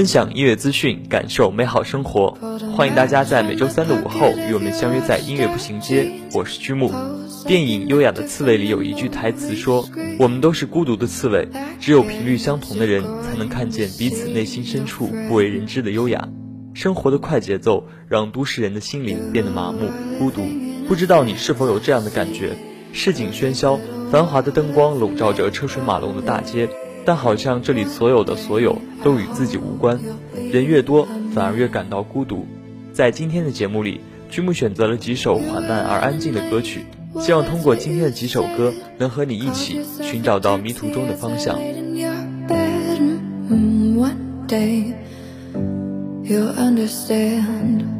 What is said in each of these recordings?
分享音乐资讯，感受美好生活。欢迎大家在每周三的午后与我们相约在音乐步行街。我是居木。电影《优雅的刺猬》里有一句台词说：“我们都是孤独的刺猬，只有频率相同的人才能看见彼此内心深处不为人知的优雅。”生活的快节奏让都市人的心灵变得麻木、孤独。不知道你是否有这样的感觉？市井喧嚣，繁华的灯光笼罩着车水马龙的大街。但好像这里所有的所有都与自己无关，人越多反而越感到孤独。在今天的节目里，曲目选择了几首缓慢而安静的歌曲，希望通过今天的几首歌，能和你一起寻找到迷途中的方向。You understand.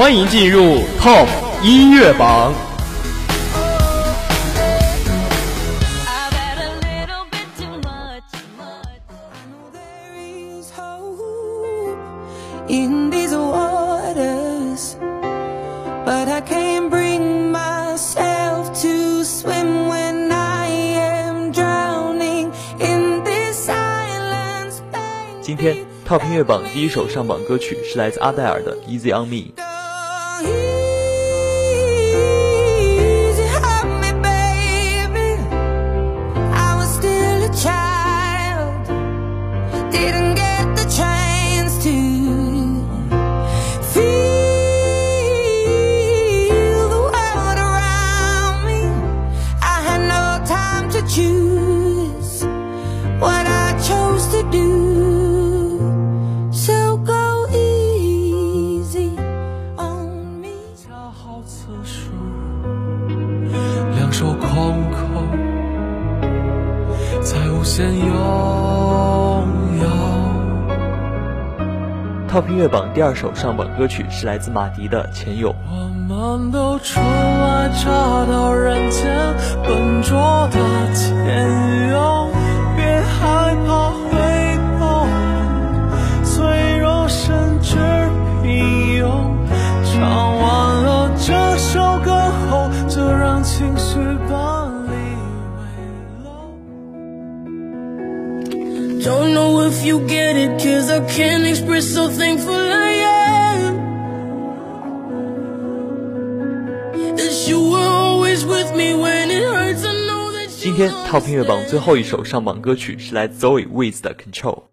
欢迎进入 Top 音乐榜。I've had a little bit too much. There is hope in these waters, but I can't bring myself to swim when I am drowning in this silent space. 今天 Top 音乐榜第一首上榜歌曲是来自阿黛尔的《Easy on Me》。Top 音乐榜第二首上榜歌曲是来自马迪的《前友》。我们都出来找到人间笨拙的天佑，can't express how thankful I am. That you were always with me when it hurts. I know that 今天 Top 音乐榜最后一首上榜歌曲是来自 Zoe Wiz 的《Control》。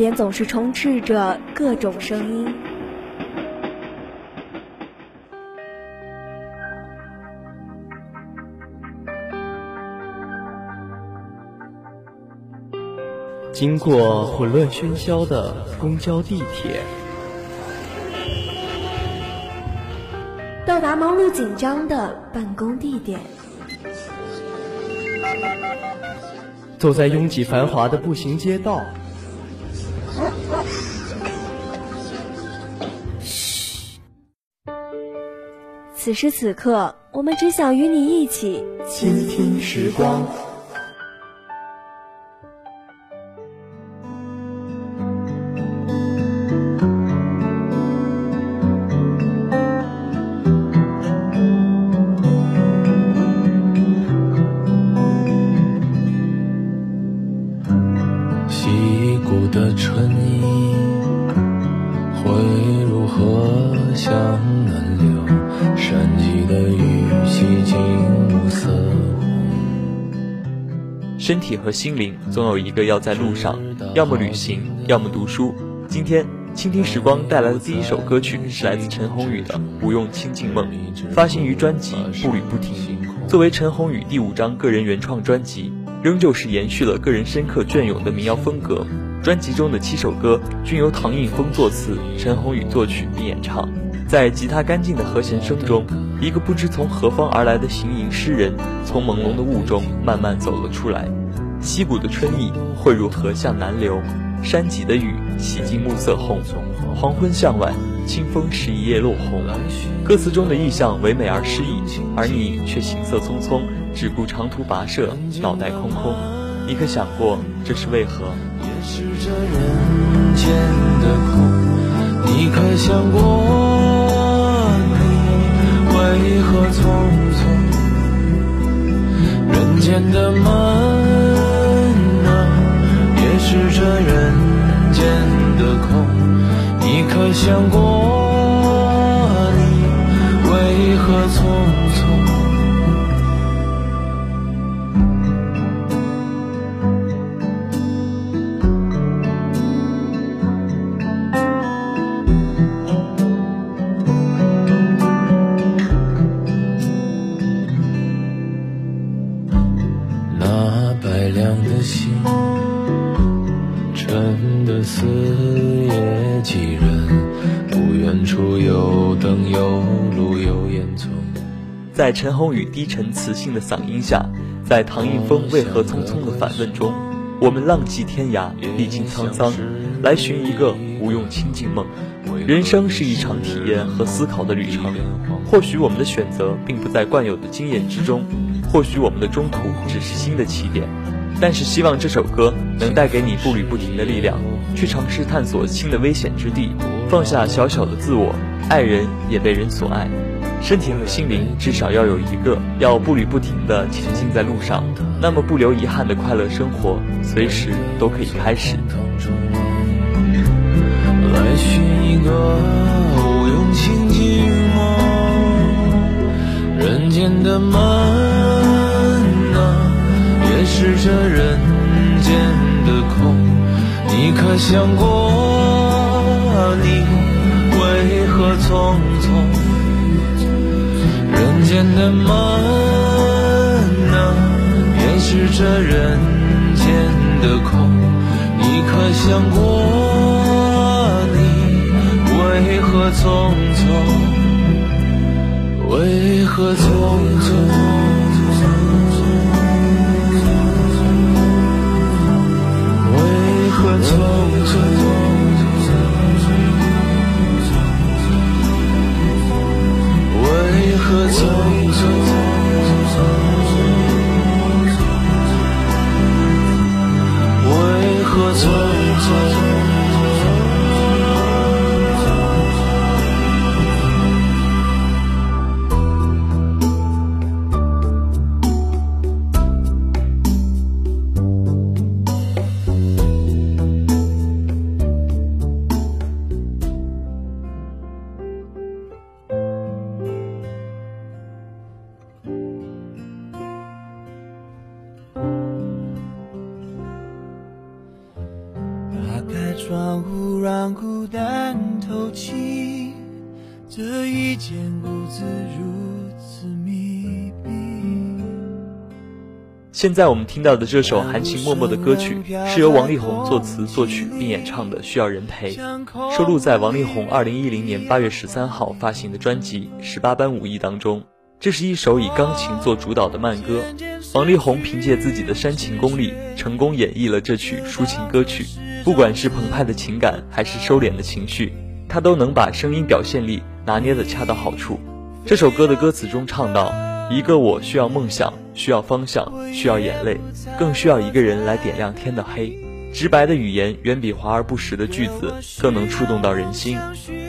边总是充斥着各种声音。经过混乱喧嚣的公交、地铁，到达忙碌紧张的办公地点，走在拥挤繁华的步行街道。此时此刻，我们只想与你一起倾听时光。和心灵总有一个要在路上，要么旅行，要么读书。今天，倾听时光带来的第一首歌曲是来自陈鸿宇的《无用清净梦》，发行于专辑《步履不停》。作为陈鸿宇第五张个人原创专辑，仍旧是延续了个人深刻隽永的民谣风格。专辑中的七首歌均由唐映枫作词，陈鸿宇作曲并演唱。在吉他干净的和弦声中，一个不知从何方而来的行吟诗人，从朦胧的雾中慢慢走了出来。溪谷的春意汇入河向南流，山脊的雨洗净暮色红。黄昏向晚，清风拾一叶落红。歌词中的意象唯美而诗意，而你却行色匆匆，只顾长途跋涉，脑袋空空。你可想过这是为何？也是这人间的空。你可想过你为何匆匆？人间的梦。是这人间的空，你可想过你为何匆在陈鸿宇低沉磁性的嗓音下，在唐映枫为何匆匆的反问中，我们浪迹天涯，历经沧桑，来寻一个无用清净梦。人生是一场体验和思考的旅程，或许我们的选择并不在惯有的经验之中，或许我们的中途只是新的起点。但是希望这首歌能带给你步履不停的力量，去尝试探索新的危险之地，放下小小的自我，爱人也被人所爱，身体和心灵至少要有一个，要步履不停的前进在路上，那么不留遗憾的快乐生活，随时都可以开始。来寻一个无用清净梦，人间的梦。是这人间的空，你可想过你为何匆匆？人间的梦啊也是这人间的空？你可想过你为何匆匆？为何匆匆？为何匆匆？为何匆匆？为何匆匆？窗户，让孤单透气。这一间屋子如此密闭。现在我们听到的这首含情脉脉的歌曲，是由王力宏作词作曲并演唱的《需要人陪》，收录在王力宏2010年8月13号发行的专辑《十八般武艺》当中。这是一首以钢琴做主导的慢歌，王力宏凭借自己的煽情功力，成功演绎了这曲抒情歌曲。不管是澎湃的情感，还是收敛的情绪，他都能把声音表现力拿捏得恰到好处。这首歌的歌词中唱到：“一个我需要梦想，需要方向，需要眼泪，更需要一个人来点亮天的黑。”直白的语言远比华而不实的句子更能触动到人心。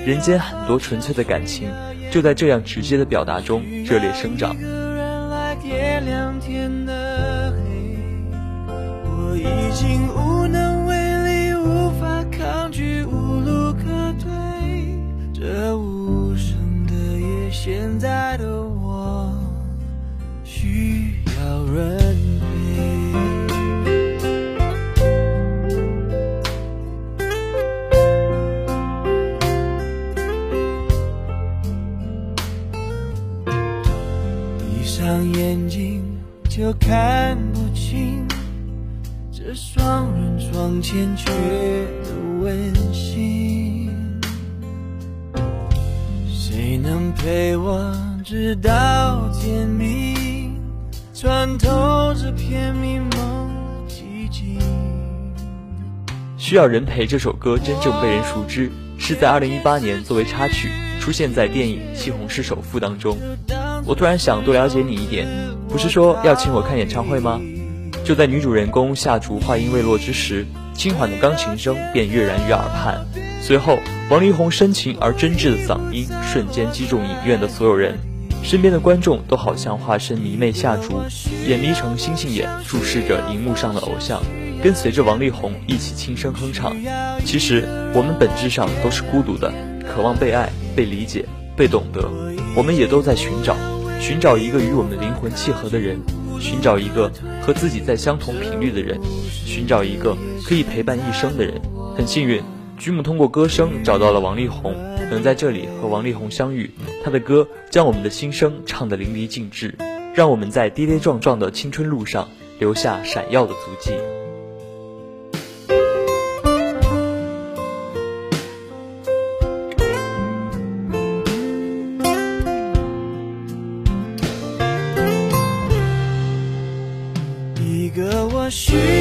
人间很多纯粹的感情。就在这样直接的表达中热烈生长。夜亮天的黑，我已经无。穿透这片迷蒙寂静？需要人陪这首歌真正被人熟知，是在2018年作为插曲出现在电影《西红柿首富》当中。我突然想多了解你一点，不是说要请我看演唱会吗？就在女主人公夏竹话音未落之时，轻缓的钢琴声便跃然于耳畔。随后，王力宏深情而真挚的嗓音瞬间击中影院的所有人，身边的观众都好像化身迷妹夏竹，眼眯成星星眼，注视着荧幕上的偶像，跟随着王力宏一起轻声哼唱。其实，我们本质上都是孤独的，渴望被爱、被理解、被懂得，我们也都在寻找。寻找一个与我们灵魂契合的人，寻找一个和自己在相同频率的人，寻找一个可以陪伴一生的人。很幸运，居姆通过歌声找到了王力宏，能在这里和王力宏相遇。他的歌将我们的心声唱得淋漓尽致，让我们在跌跌撞撞的青春路上留下闪耀的足迹。需要梦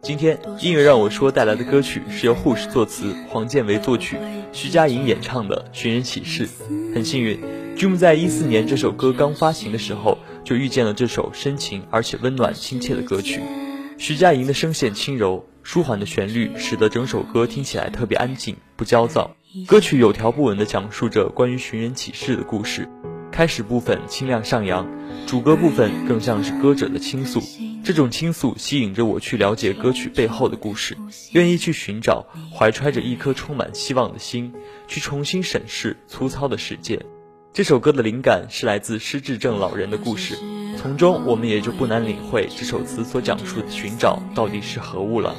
今天音乐让我说带来的歌曲是由护士作词、黄建为作曲、徐佳莹演唱的《寻人启事》。很幸运，Jim 在一四年这首歌刚发行的时候就遇见了这首深情而且温暖亲切的歌曲。徐佳莹的声线轻柔，舒缓的旋律使得整首歌听起来特别安静，不焦躁。歌曲有条不紊地讲述着关于寻人启事的故事。开始部分清亮上扬，主歌部分更像是歌者的倾诉。这种倾诉吸引着我去了解歌曲背后的故事，愿意去寻找，怀揣着一颗充满希望的心，去重新审视粗糙的世界。这首歌的灵感是来自失智症老人的故事，从中我们也就不难领会这首词所讲述的寻找到底是何物了。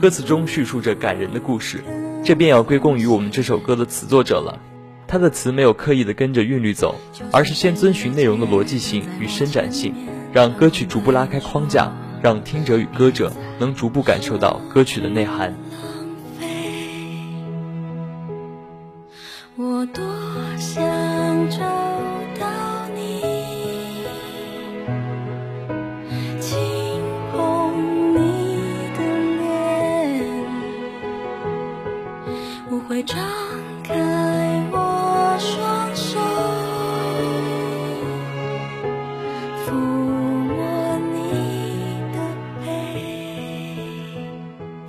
歌词中叙述着感人的故事，这便要归功于我们这首歌的词作者了。他的词没有刻意的跟着韵律走，而是先遵循内容的逻辑性与伸展性。让歌曲逐步拉开框架，让听者与歌者能逐步感受到歌曲的内涵。我多想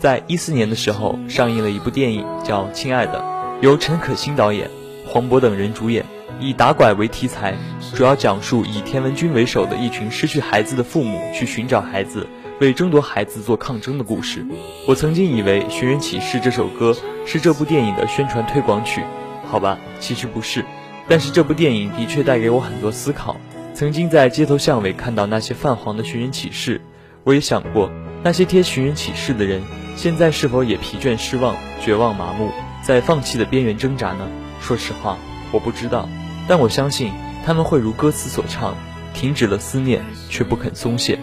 在一四年的时候，上映了一部电影叫《亲爱的》，由陈可辛导演，黄渤等人主演，以打拐为题材，主要讲述以田文军为首的一群失去孩子的父母去寻找孩子，为争夺孩子做抗争的故事。我曾经以为《寻人启事》这首歌是这部电影的宣传推广曲，好吧，其实不是。但是这部电影的确带给我很多思考。曾经在街头巷尾看到那些泛黄的寻人启事，我也想过，那些贴寻人启事的人，现在是否也疲倦、失望、绝望、麻木，在放弃的边缘挣扎呢？说实话，我不知道，但我相信他们会如歌词所唱，停止了思念，却不肯松懈。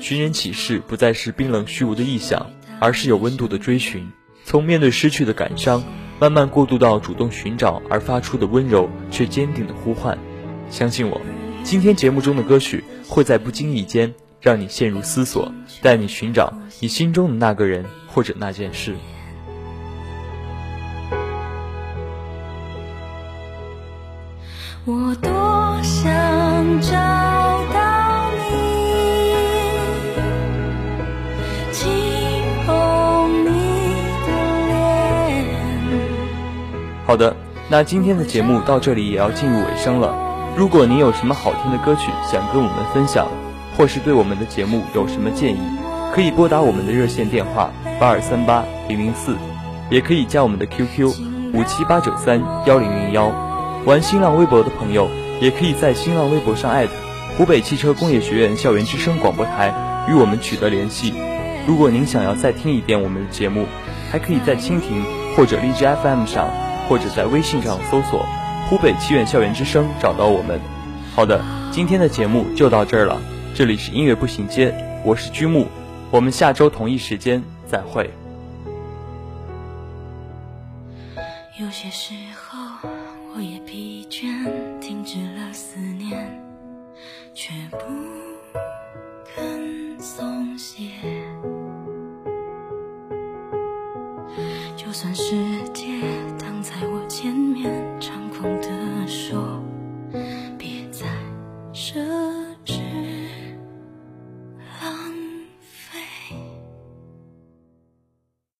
寻人启事不再是冰冷虚无的臆想，而是有温度的追寻，从面对失去的感伤，慢慢过渡到主动寻找而发出的温柔却坚定的呼唤。相信我。今天节目中的歌曲会在不经意间让你陷入思索，带你寻找你心中的那个人或者那件事。我多想找到你，轻碰你的脸。好的，那今天的节目到这里也要进入尾声了。如果您有什么好听的歌曲想跟我们分享，或是对我们的节目有什么建议，可以拨打我们的热线电话八二三八零零四，也可以加我们的 QQ 五七八九三幺零零幺。玩新浪微博的朋友，也可以在新浪微博上艾特湖北汽车工业学院校园之声广播台与我们取得联系。如果您想要再听一遍我们的节目，还可以在蜻蜓或者荔枝 FM 上，或者在微信上搜索。湖北七院校园之声，找到我们。好的，今天的节目就到这儿了。这里是音乐步行街，我是居木，我们下周同一时间再会。有些时